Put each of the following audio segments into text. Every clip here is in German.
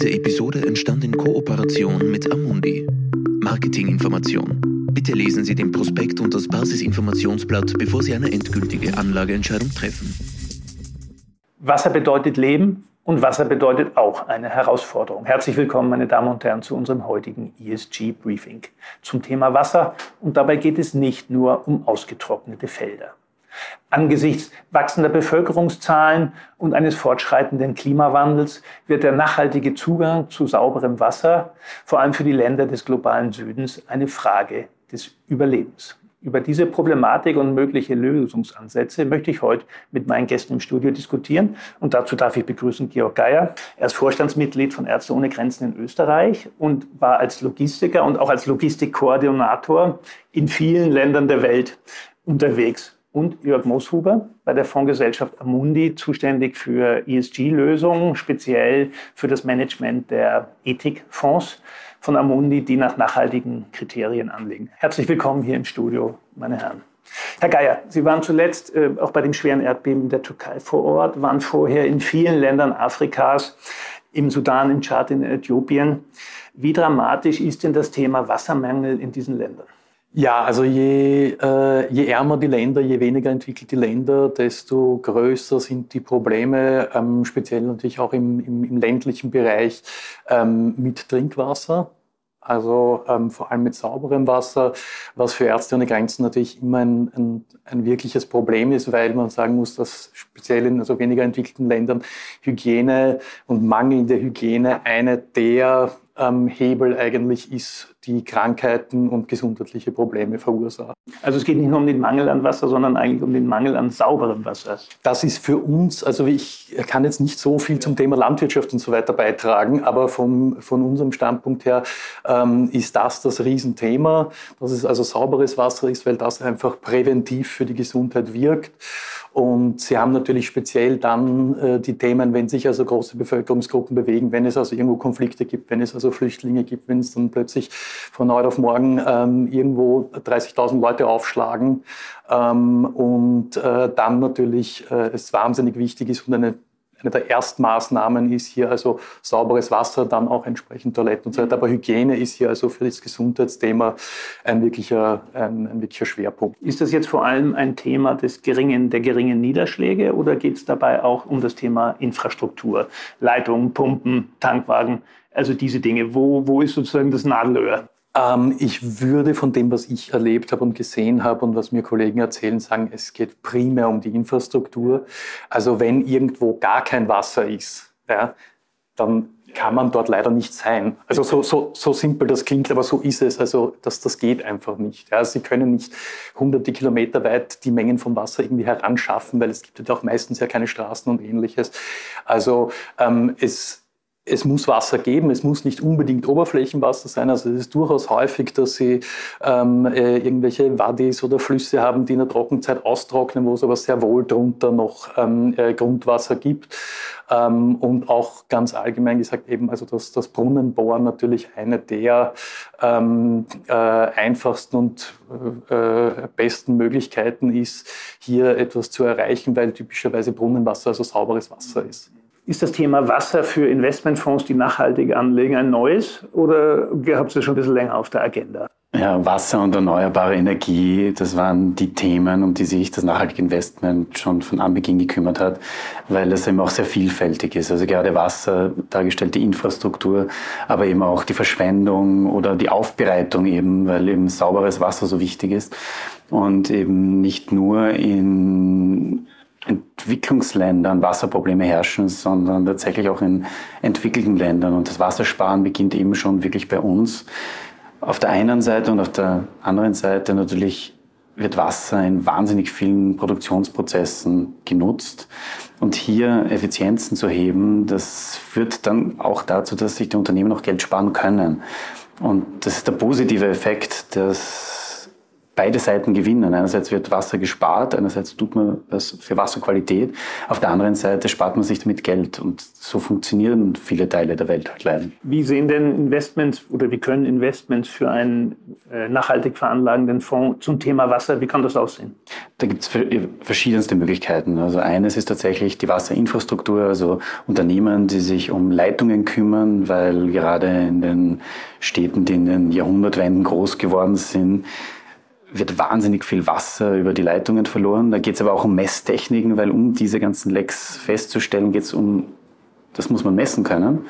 Diese Episode entstand in Kooperation mit Amundi. Marketinginformation. Bitte lesen Sie den Prospekt und das Basisinformationsblatt, bevor Sie eine endgültige Anlageentscheidung treffen. Wasser bedeutet Leben und Wasser bedeutet auch eine Herausforderung. Herzlich willkommen, meine Damen und Herren, zu unserem heutigen ESG-Briefing zum Thema Wasser. Und dabei geht es nicht nur um ausgetrocknete Felder. Angesichts wachsender Bevölkerungszahlen und eines fortschreitenden Klimawandels wird der nachhaltige Zugang zu sauberem Wasser vor allem für die Länder des globalen Südens eine Frage des Überlebens. Über diese Problematik und mögliche Lösungsansätze möchte ich heute mit meinen Gästen im Studio diskutieren. Und dazu darf ich begrüßen Georg Geier. Er ist Vorstandsmitglied von Ärzte ohne Grenzen in Österreich und war als Logistiker und auch als Logistikkoordinator in vielen Ländern der Welt unterwegs und Jörg Mooshuber bei der Fondsgesellschaft Amundi, zuständig für ESG-Lösungen, speziell für das Management der Ethikfonds von Amundi, die nach nachhaltigen Kriterien anlegen. Herzlich willkommen hier im Studio, meine Herren. Herr Geier, Sie waren zuletzt äh, auch bei dem schweren Erdbeben in der Türkei vor Ort, waren vorher in vielen Ländern Afrikas, im Sudan, im Tschad, in Äthiopien. Wie dramatisch ist denn das Thema Wassermangel in diesen Ländern? Ja, also je, äh, je ärmer die Länder, je weniger entwickelt die Länder, desto größer sind die Probleme, ähm, speziell natürlich auch im, im, im ländlichen Bereich ähm, mit Trinkwasser. Also ähm, vor allem mit sauberem Wasser, was für Ärzte ohne Grenzen natürlich immer ein, ein, ein, wirkliches Problem ist, weil man sagen muss, dass speziell in also weniger entwickelten Ländern Hygiene und mangelnde Hygiene eine der ähm, Hebel eigentlich ist, die Krankheiten und gesundheitliche Probleme verursachen. Also es geht nicht nur um den Mangel an Wasser, sondern eigentlich um den Mangel an sauberem Wasser. Das ist für uns, also ich kann jetzt nicht so viel zum Thema Landwirtschaft und so weiter beitragen, aber vom, von unserem Standpunkt her ähm, ist das das Riesenthema, dass es also sauberes Wasser ist, weil das einfach präventiv für die Gesundheit wirkt. Und Sie haben natürlich speziell dann äh, die Themen, wenn sich also große Bevölkerungsgruppen bewegen, wenn es also irgendwo Konflikte gibt, wenn es also Flüchtlinge gibt, wenn es dann plötzlich von heute auf morgen ähm, irgendwo 30.000 Leute aufschlagen. Ähm, und äh, dann natürlich äh, es wahnsinnig wichtig ist und eine eine der Erstmaßnahmen ist hier also sauberes Wasser, dann auch entsprechend Toiletten und so weiter. Aber Hygiene ist hier also für das Gesundheitsthema ein wirklicher, ein, ein wirklicher Schwerpunkt. Ist das jetzt vor allem ein Thema des geringen, der geringen Niederschläge oder geht es dabei auch um das Thema Infrastruktur, Leitungen, Pumpen, Tankwagen, also diese Dinge? Wo, wo ist sozusagen das Nadelöhr? Ähm, ich würde von dem, was ich erlebt habe und gesehen habe und was mir Kollegen erzählen, sagen, es geht primär um die Infrastruktur. Also wenn irgendwo gar kein Wasser ist, ja, dann kann man dort leider nicht sein. Also so, so, so simpel das klingt, aber so ist es. Also das, das geht einfach nicht. Ja, Sie können nicht hunderte Kilometer weit die Mengen von Wasser irgendwie heranschaffen, weil es gibt ja auch meistens ja keine Straßen und ähnliches. Also ähm, es es muss Wasser geben, es muss nicht unbedingt Oberflächenwasser sein. Also es ist durchaus häufig, dass sie ähm, äh, irgendwelche Wadis oder Flüsse haben, die in der Trockenzeit austrocknen, wo es aber sehr wohl drunter noch ähm, äh, Grundwasser gibt. Ähm, und auch ganz allgemein gesagt eben, also dass das Brunnenbohren natürlich eine der ähm, äh, einfachsten und äh, besten Möglichkeiten ist, hier etwas zu erreichen, weil typischerweise Brunnenwasser also sauberes Wasser ist. Ist das Thema Wasser für Investmentfonds, die nachhaltig anlegen, ein neues oder habt ihr schon ein bisschen länger auf der Agenda? Ja, Wasser und erneuerbare Energie, das waren die Themen, um die sich das nachhaltige Investment schon von Anbeginn gekümmert hat, weil es eben auch sehr vielfältig ist. Also gerade Wasser, dargestellte Infrastruktur, aber eben auch die Verschwendung oder die Aufbereitung eben, weil eben sauberes Wasser so wichtig ist und eben nicht nur in Entwicklungsländern Wasserprobleme herrschen, sondern tatsächlich auch in entwickelten Ländern. Und das Wassersparen beginnt eben schon wirklich bei uns. Auf der einen Seite und auf der anderen Seite natürlich wird Wasser in wahnsinnig vielen Produktionsprozessen genutzt. Und hier Effizienzen zu heben, das führt dann auch dazu, dass sich die Unternehmen auch Geld sparen können. Und das ist der positive Effekt, dass beide Seiten gewinnen. Einerseits wird Wasser gespart, einerseits tut man das für Wasserqualität, auf der anderen Seite spart man sich damit Geld. Und so funktionieren viele Teile der Welt halt leider. Wie sehen denn Investments oder wie können Investments für einen äh, nachhaltig veranlagenden Fonds zum Thema Wasser, wie kann das aussehen? Da gibt es verschiedenste Möglichkeiten. Also eines ist tatsächlich die Wasserinfrastruktur, also Unternehmen, die sich um Leitungen kümmern, weil gerade in den Städten, die in den Jahrhundertwenden groß geworden sind, wird wahnsinnig viel Wasser über die Leitungen verloren. Da geht es aber auch um Messtechniken, weil um diese ganzen Lecks festzustellen, geht es um, das muss man messen können.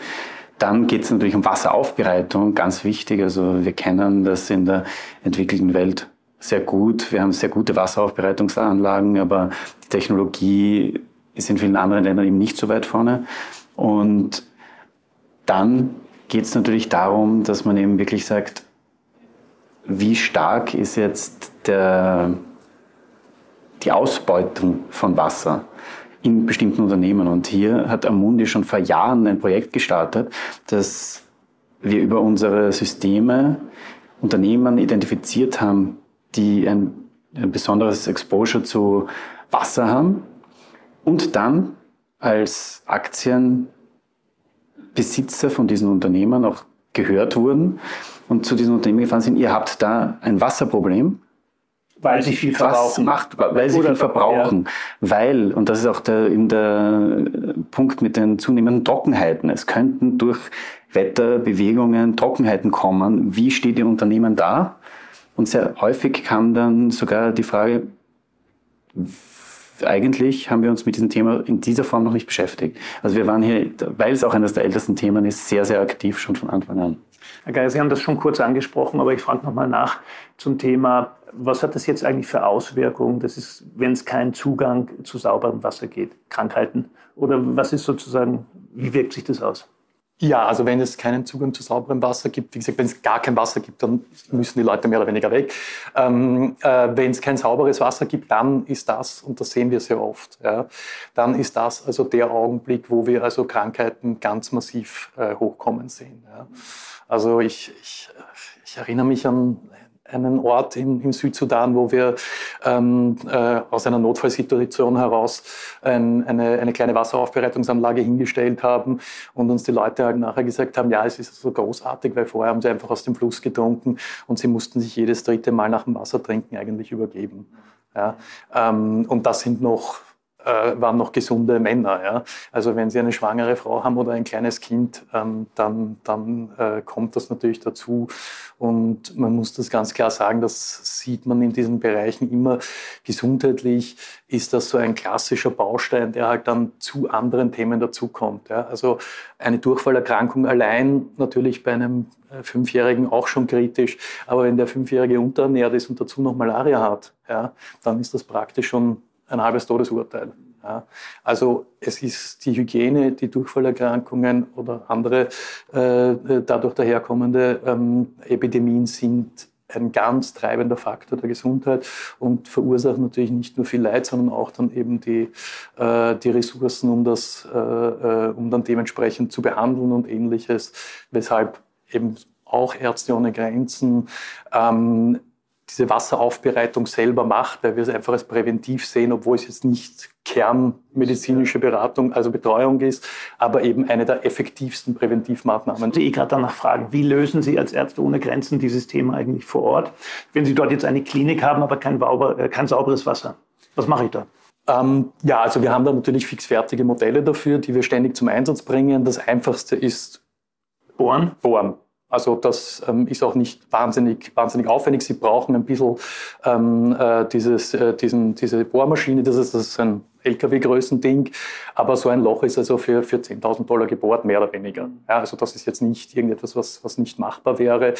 Dann geht es natürlich um Wasseraufbereitung, ganz wichtig. Also wir kennen das in der entwickelten Welt sehr gut. Wir haben sehr gute Wasseraufbereitungsanlagen, aber die Technologie ist in vielen anderen Ländern eben nicht so weit vorne. Und dann geht es natürlich darum, dass man eben wirklich sagt, wie stark ist jetzt der, die Ausbeutung von Wasser in bestimmten Unternehmen. Und hier hat Amundi schon vor Jahren ein Projekt gestartet, dass wir über unsere Systeme Unternehmen identifiziert haben, die ein, ein besonderes Exposure zu Wasser haben und dann als Aktienbesitzer von diesen Unternehmen auch gehört wurden und zu diesem Unternehmen gefahren sind, ihr habt da ein Wasserproblem. Weil sie viel verbrauchen. Macht, weil sie viel verbrauchen. Ja. Weil, und das ist auch der, in der Punkt mit den zunehmenden Trockenheiten, es könnten durch Wetterbewegungen Trockenheiten kommen. Wie steht Ihr Unternehmen da? Und sehr häufig kam dann sogar die Frage, eigentlich haben wir uns mit diesem Thema in dieser Form noch nicht beschäftigt. Also wir waren hier, weil es auch eines der ältesten Themen ist, sehr, sehr aktiv schon von Anfang an. Herr Geier, Sie haben das schon kurz angesprochen, aber ich frage nochmal nach zum Thema, was hat das jetzt eigentlich für Auswirkungen? Das ist, wenn es keinen Zugang zu sauberem Wasser geht, Krankheiten? Oder was ist sozusagen, wie wirkt sich das aus? Ja, also wenn es keinen Zugang zu sauberem Wasser gibt, wie gesagt, wenn es gar kein Wasser gibt, dann müssen die Leute mehr oder weniger weg. Ähm, äh, wenn es kein sauberes Wasser gibt, dann ist das, und das sehen wir sehr oft, ja, dann ist das also der Augenblick, wo wir also Krankheiten ganz massiv äh, hochkommen sehen. Ja. Also ich, ich, ich erinnere mich an einen Ort im, im Südsudan, wo wir ähm, äh, aus einer Notfallsituation heraus ein, eine, eine kleine Wasseraufbereitungsanlage hingestellt haben und uns die Leute halt nachher gesagt haben, ja, es ist so großartig, weil vorher haben sie einfach aus dem Fluss getrunken und sie mussten sich jedes dritte Mal nach dem Wassertrinken eigentlich übergeben. Ja, ähm, und das sind noch äh, waren noch gesunde Männer. Ja? Also wenn Sie eine schwangere Frau haben oder ein kleines Kind, ähm, dann, dann äh, kommt das natürlich dazu. Und man muss das ganz klar sagen, das sieht man in diesen Bereichen immer. Gesundheitlich ist das so ein klassischer Baustein, der halt dann zu anderen Themen dazukommt. Ja? Also eine Durchfallerkrankung allein natürlich bei einem äh, Fünfjährigen auch schon kritisch, aber wenn der Fünfjährige unterernährt ist und dazu noch Malaria hat, ja, dann ist das praktisch schon ein halbes Todesurteil. Ja. Also es ist die Hygiene, die Durchfallerkrankungen oder andere äh, dadurch daherkommende ähm, Epidemien sind ein ganz treibender Faktor der Gesundheit und verursachen natürlich nicht nur viel Leid, sondern auch dann eben die, äh, die Ressourcen, um das, äh, äh um dann dementsprechend zu behandeln und ähnliches, weshalb eben auch Ärzte ohne Grenzen ähm, diese Wasseraufbereitung selber macht, weil wir es einfach als präventiv sehen, obwohl es jetzt nicht kernmedizinische Beratung, also Betreuung ist, aber eben eine der effektivsten Präventivmaßnahmen. Eh gerade danach fragen, wie lösen Sie als Ärzte ohne Grenzen dieses Thema eigentlich vor Ort, wenn Sie dort jetzt eine Klinik haben, aber kein, äh, kein sauberes Wasser? Was mache ich da? Ähm, ja, also wir haben da natürlich fixfertige Modelle dafür, die wir ständig zum Einsatz bringen. Das einfachste ist Bohren. Bohren. Also das ähm, ist auch nicht wahnsinnig, wahnsinnig aufwendig. Sie brauchen ein bisschen ähm, äh, dieses, äh, diesen, diese Bohrmaschine, das ist, das ist ein LKW-Größen-Ding, aber so ein Loch ist also für, für 10.000 Dollar gebohrt, mehr oder weniger. Ja, also das ist jetzt nicht irgendetwas, was, was nicht machbar wäre.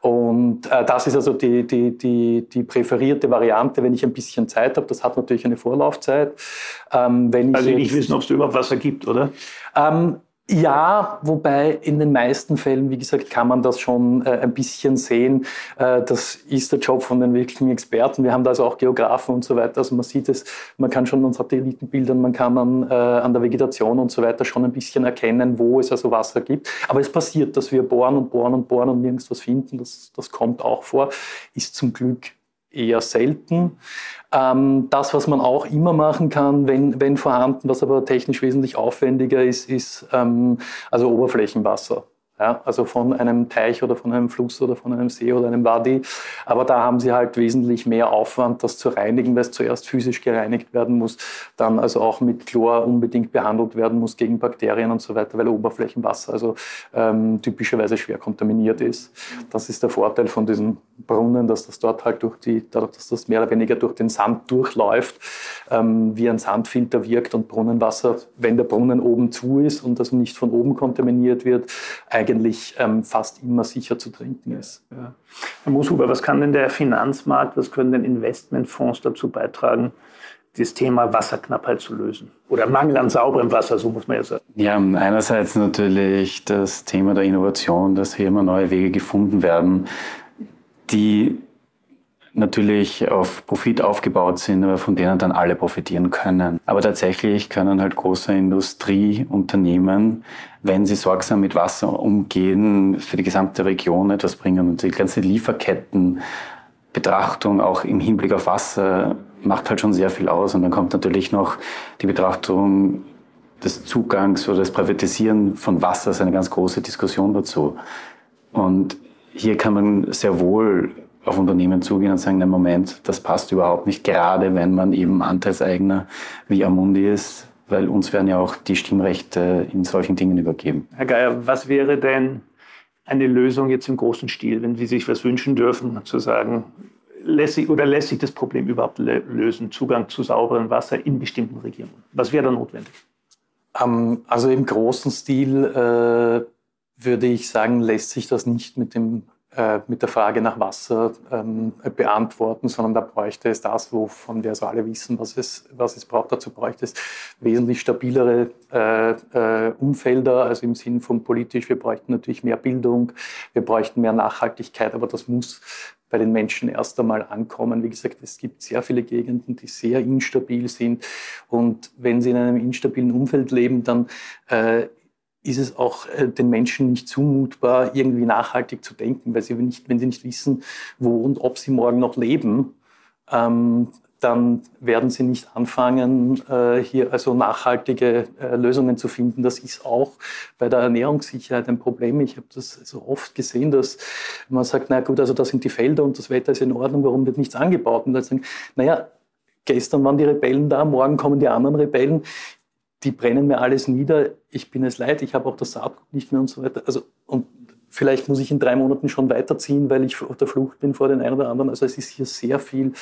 Und äh, das ist also die, die, die, die präferierte Variante, wenn ich ein bisschen Zeit habe. Das hat natürlich eine Vorlaufzeit. Ähm, wenn ich also nicht wissen, ob es überhaupt Wasser gibt, oder? Ähm, ja, wobei in den meisten Fällen, wie gesagt, kann man das schon äh, ein bisschen sehen. Äh, das ist der Job von den wirklichen Experten. Wir haben da also auch Geografen und so weiter. Also man sieht es, man kann schon an Satellitenbildern, man kann an, äh, an der Vegetation und so weiter schon ein bisschen erkennen, wo es also Wasser gibt. Aber es passiert, dass wir bohren und bohren und bohren und nirgends was finden. Das, das kommt auch vor. Ist zum Glück eher selten. Ähm, das, was man auch immer machen kann, wenn, wenn vorhanden, was aber technisch wesentlich aufwendiger ist, ist ähm, also Oberflächenwasser. Ja, also von einem Teich oder von einem Fluss oder von einem See oder einem Wadi. Aber da haben sie halt wesentlich mehr Aufwand, das zu reinigen, weil es zuerst physisch gereinigt werden muss, dann also auch mit Chlor unbedingt behandelt werden muss gegen Bakterien und so weiter, weil Oberflächenwasser also ähm, typischerweise schwer kontaminiert ist. Das ist der Vorteil von diesen Brunnen, dass das dort halt durch die, dadurch, dass das mehr oder weniger durch den Sand durchläuft, ähm, wie ein Sandfilter wirkt und Brunnenwasser, wenn der Brunnen oben zu ist und also nicht von oben kontaminiert wird, eigentlich ähm, fast immer sicher zu trinken ist. Ja. Herr Mushuber, was kann denn der Finanzmarkt, was können denn Investmentfonds dazu beitragen, das Thema Wasserknappheit zu lösen? Oder Mangel an sauberem Wasser, so muss man ja sagen. Ja, einerseits natürlich das Thema der Innovation, dass hier immer neue Wege gefunden werden, die natürlich auf Profit aufgebaut sind, aber von denen dann alle profitieren können. Aber tatsächlich können halt große Industrieunternehmen, wenn sie sorgsam mit Wasser umgehen, für die gesamte Region etwas bringen. Und die ganze Lieferkettenbetrachtung auch im Hinblick auf Wasser macht halt schon sehr viel aus. Und dann kommt natürlich noch die Betrachtung des Zugangs oder das Privatisieren von Wasser, ist eine ganz große Diskussion dazu. Und hier kann man sehr wohl auf Unternehmen zugehen und sagen, na Moment, das passt überhaupt nicht, gerade wenn man eben Anteilseigner wie Amundi ist, weil uns werden ja auch die Stimmrechte in solchen Dingen übergeben. Herr Geier, was wäre denn eine Lösung jetzt im großen Stil, wenn Sie sich was wünschen dürfen, zu sagen, lässt sich, oder lässt sich das Problem überhaupt lösen, Zugang zu sauberem Wasser in bestimmten Regionen? Was wäre da notwendig? Ähm, also im großen Stil äh, würde ich sagen, lässt sich das nicht mit dem äh, mit der Frage nach Wasser ähm, beantworten, sondern da bräuchte es das, wovon wir so alle wissen, was es, was es braucht. Dazu bräuchte es wesentlich stabilere äh, äh, Umfelder, also im Sinn von politisch. Wir bräuchten natürlich mehr Bildung, wir bräuchten mehr Nachhaltigkeit, aber das muss bei den Menschen erst einmal ankommen. Wie gesagt, es gibt sehr viele Gegenden, die sehr instabil sind. Und wenn sie in einem instabilen Umfeld leben, dann äh, ist es auch äh, den Menschen nicht zumutbar, irgendwie nachhaltig zu denken, weil sie nicht, wenn sie nicht wissen, wo und ob sie morgen noch leben, ähm, dann werden sie nicht anfangen, äh, hier also nachhaltige äh, Lösungen zu finden. Das ist auch bei der Ernährungssicherheit ein Problem. Ich habe das so oft gesehen, dass man sagt, na gut, also da sind die Felder und das Wetter ist in Ordnung, warum wird nichts angebaut? Und dann sagen, naja, gestern waren die Rebellen da, morgen kommen die anderen Rebellen die brennen mir alles nieder, ich bin es leid, ich habe auch das Saatgut nicht mehr und so weiter. Also, und vielleicht muss ich in drei Monaten schon weiterziehen, weil ich auf der Flucht bin vor den einen oder anderen. Also es ist hier sehr viel,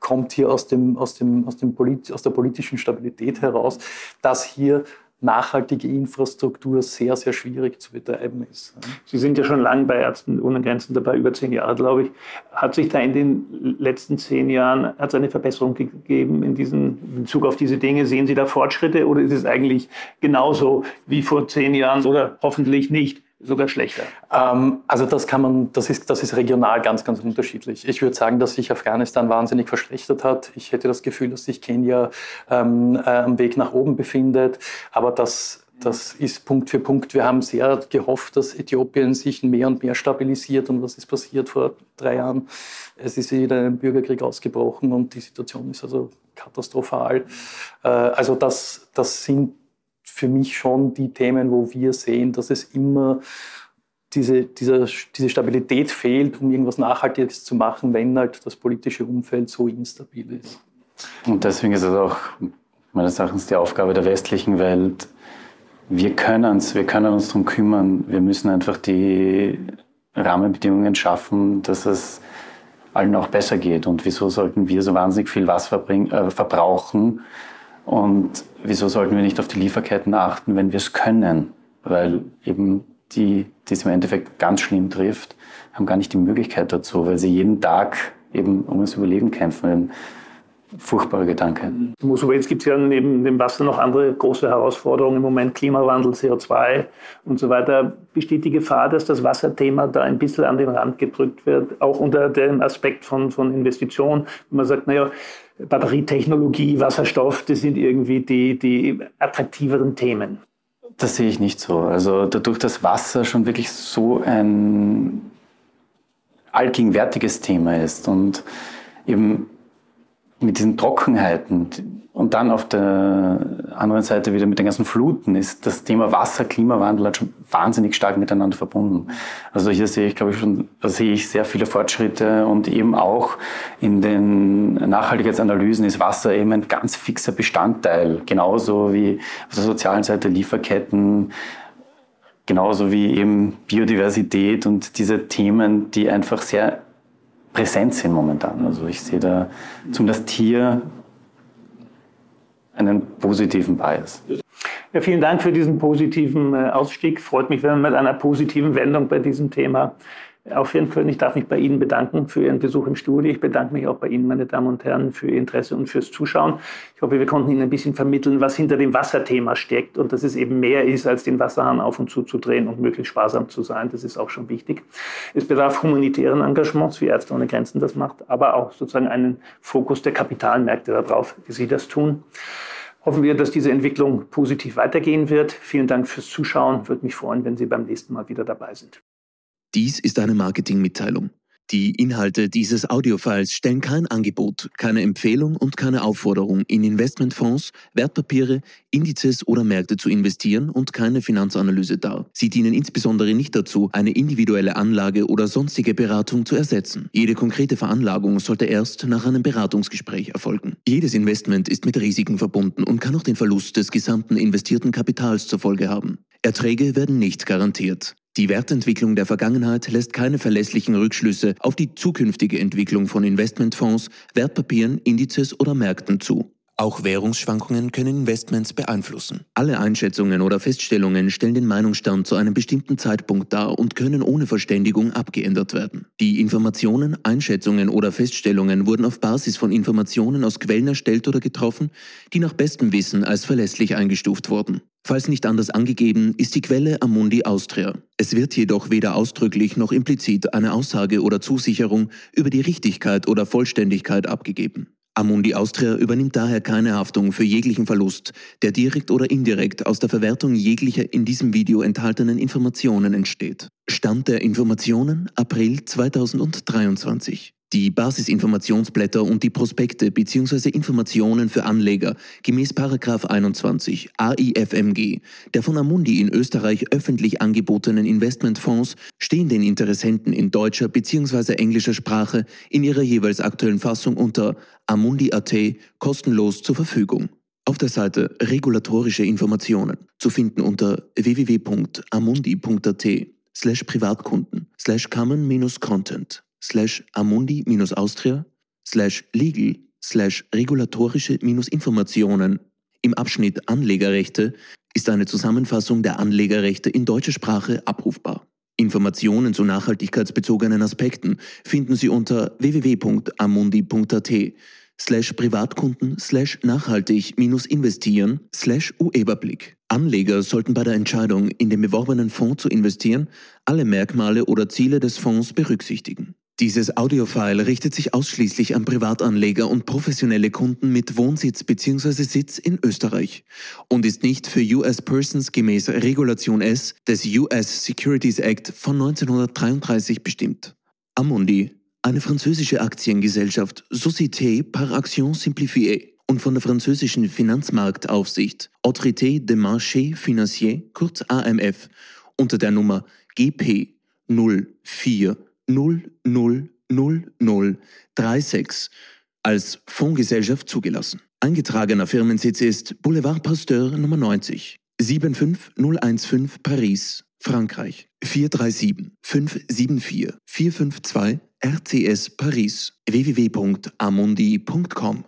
kommt hier aus, dem, aus, dem, aus, dem Polit, aus der politischen Stabilität heraus, dass hier nachhaltige Infrastruktur sehr, sehr schwierig zu betreiben ist. Sie sind ja schon lange bei Ärzten ohne Grenzen dabei, über zehn Jahre, glaube ich. Hat sich da in den letzten zehn Jahren hat es eine Verbesserung gegeben in, diesen, in Bezug auf diese Dinge? Sehen Sie da Fortschritte oder ist es eigentlich genauso wie vor zehn Jahren oder hoffentlich nicht? Sogar schlechter? Ähm, also das kann man, das ist, das ist regional ganz, ganz unterschiedlich. Ich würde sagen, dass sich Afghanistan wahnsinnig verschlechtert hat. Ich hätte das Gefühl, dass sich Kenia ähm, äh, am Weg nach oben befindet. Aber das, das ist Punkt für Punkt. Wir haben sehr gehofft, dass Äthiopien sich mehr und mehr stabilisiert. Und was ist passiert vor drei Jahren? Es ist wieder ein Bürgerkrieg ausgebrochen und die Situation ist also katastrophal. Äh, also das, das sind für mich schon die Themen, wo wir sehen, dass es immer diese, dieser, diese Stabilität fehlt, um irgendwas Nachhaltiges zu machen, wenn halt das politische Umfeld so instabil ist. Und deswegen ist es auch meines Erachtens die Aufgabe der westlichen Welt, wir können, wir können uns darum kümmern. Wir müssen einfach die Rahmenbedingungen schaffen, dass es allen auch besser geht. Und wieso sollten wir so wahnsinnig viel Wasser äh, verbrauchen, und wieso sollten wir nicht auf die Lieferketten achten, wenn wir es können? Weil eben die, die es im Endeffekt ganz schlimm trifft, haben gar nicht die Möglichkeit dazu, weil sie jeden Tag eben um das Überleben kämpfen. Ein furchtbarer Gedanke. Aber jetzt gibt es ja neben dem Wasser noch andere große Herausforderungen im Moment, Klimawandel, CO2 und so weiter. Besteht die Gefahr, dass das Wasserthema da ein bisschen an den Rand gedrückt wird, auch unter dem Aspekt von, von Investitionen? Man sagt, naja, Batterietechnologie, Wasserstoff, das sind irgendwie die, die attraktiveren Themen. Das sehe ich nicht so. Also dadurch, dass Wasser schon wirklich so ein allgegenwärtiges Thema ist und eben mit diesen Trockenheiten und dann auf der anderen Seite wieder mit den ganzen Fluten ist das Thema Wasser, Klimawandel hat schon wahnsinnig stark miteinander verbunden. Also hier sehe ich, glaube ich, schon, sehe ich sehr viele Fortschritte und eben auch in den Nachhaltigkeitsanalysen ist Wasser eben ein ganz fixer Bestandteil. Genauso wie auf der sozialen Seite Lieferketten, genauso wie eben Biodiversität und diese Themen, die einfach sehr präsent sind momentan. Also ich sehe da zumindest hier einen positiven Bias. Ja, vielen Dank für diesen positiven äh, Ausstieg. Freut mich, wenn wir mit einer positiven Wendung bei diesem Thema aufhören können. Ich darf mich bei Ihnen bedanken für Ihren Besuch im Studio. Ich bedanke mich auch bei Ihnen, meine Damen und Herren, für Ihr Interesse und fürs Zuschauen. Ich hoffe, wir konnten Ihnen ein bisschen vermitteln, was hinter dem Wasserthema steckt und dass es eben mehr ist, als den Wasserhahn auf und zu zu drehen und möglichst sparsam zu sein. Das ist auch schon wichtig. Es bedarf humanitären Engagements, wie Ärzte ohne Grenzen das macht, aber auch sozusagen einen Fokus der Kapitalmärkte darauf, wie Sie das tun. Hoffen wir, dass diese Entwicklung positiv weitergehen wird. Vielen Dank fürs Zuschauen. Würde mich freuen, wenn Sie beim nächsten Mal wieder dabei sind. Dies ist eine Marketingmitteilung. Die Inhalte dieses Audiofiles stellen kein Angebot, keine Empfehlung und keine Aufforderung, in Investmentfonds, Wertpapiere, Indizes oder Märkte zu investieren und keine Finanzanalyse dar. Sie dienen insbesondere nicht dazu, eine individuelle Anlage oder sonstige Beratung zu ersetzen. Jede konkrete Veranlagung sollte erst nach einem Beratungsgespräch erfolgen. Jedes Investment ist mit Risiken verbunden und kann auch den Verlust des gesamten investierten Kapitals zur Folge haben. Erträge werden nicht garantiert. Die Wertentwicklung der Vergangenheit lässt keine verlässlichen Rückschlüsse auf die zukünftige Entwicklung von Investmentfonds, Wertpapieren, Indizes oder Märkten zu. Auch Währungsschwankungen können Investments beeinflussen. Alle Einschätzungen oder Feststellungen stellen den Meinungsstand zu einem bestimmten Zeitpunkt dar und können ohne Verständigung abgeändert werden. Die Informationen, Einschätzungen oder Feststellungen wurden auf Basis von Informationen aus Quellen erstellt oder getroffen, die nach bestem Wissen als verlässlich eingestuft wurden. Falls nicht anders angegeben, ist die Quelle Amundi Austria. Es wird jedoch weder ausdrücklich noch implizit eine Aussage oder Zusicherung über die Richtigkeit oder Vollständigkeit abgegeben. Amundi Austria übernimmt daher keine Haftung für jeglichen Verlust, der direkt oder indirekt aus der Verwertung jeglicher in diesem Video enthaltenen Informationen entsteht. Stand der Informationen April 2023. Die Basisinformationsblätter und die Prospekte bzw. Informationen für Anleger gemäß 21 AIFMG der von Amundi in Österreich öffentlich angebotenen Investmentfonds stehen den Interessenten in deutscher bzw. englischer Sprache in ihrer jeweils aktuellen Fassung unter Amundi.at kostenlos zur Verfügung. Auf der Seite Regulatorische Informationen zu finden unter www.amundi.at slash Privatkunden slash common-content slash amundi-austria slash legal slash regulatorische-informationen im Abschnitt Anlegerrechte ist eine Zusammenfassung der Anlegerrechte in deutscher Sprache abrufbar. Informationen zu nachhaltigkeitsbezogenen Aspekten finden Sie unter www.amundi.at slash Privatkunden slash nachhaltig minus investieren slash Ueberblick. Anleger sollten bei der Entscheidung, in den beworbenen Fonds zu investieren, alle Merkmale oder Ziele des Fonds berücksichtigen. Dieses Audiofile richtet sich ausschließlich an Privatanleger und professionelle Kunden mit Wohnsitz bzw. Sitz in Österreich und ist nicht für US Persons gemäß Regulation S des US Securities Act von 1933 bestimmt. Amundi, eine französische Aktiengesellschaft Société par Action Simplifiée und von der französischen Finanzmarktaufsicht Autorité des Marchés Financiers, kurz AMF, unter der Nummer GP 04 00036 als Fondsgesellschaft zugelassen. Eingetragener Firmensitz ist Boulevard Pasteur Nummer 90, 75015 Paris, Frankreich. 437 574 452 RCS Paris www.amundi.com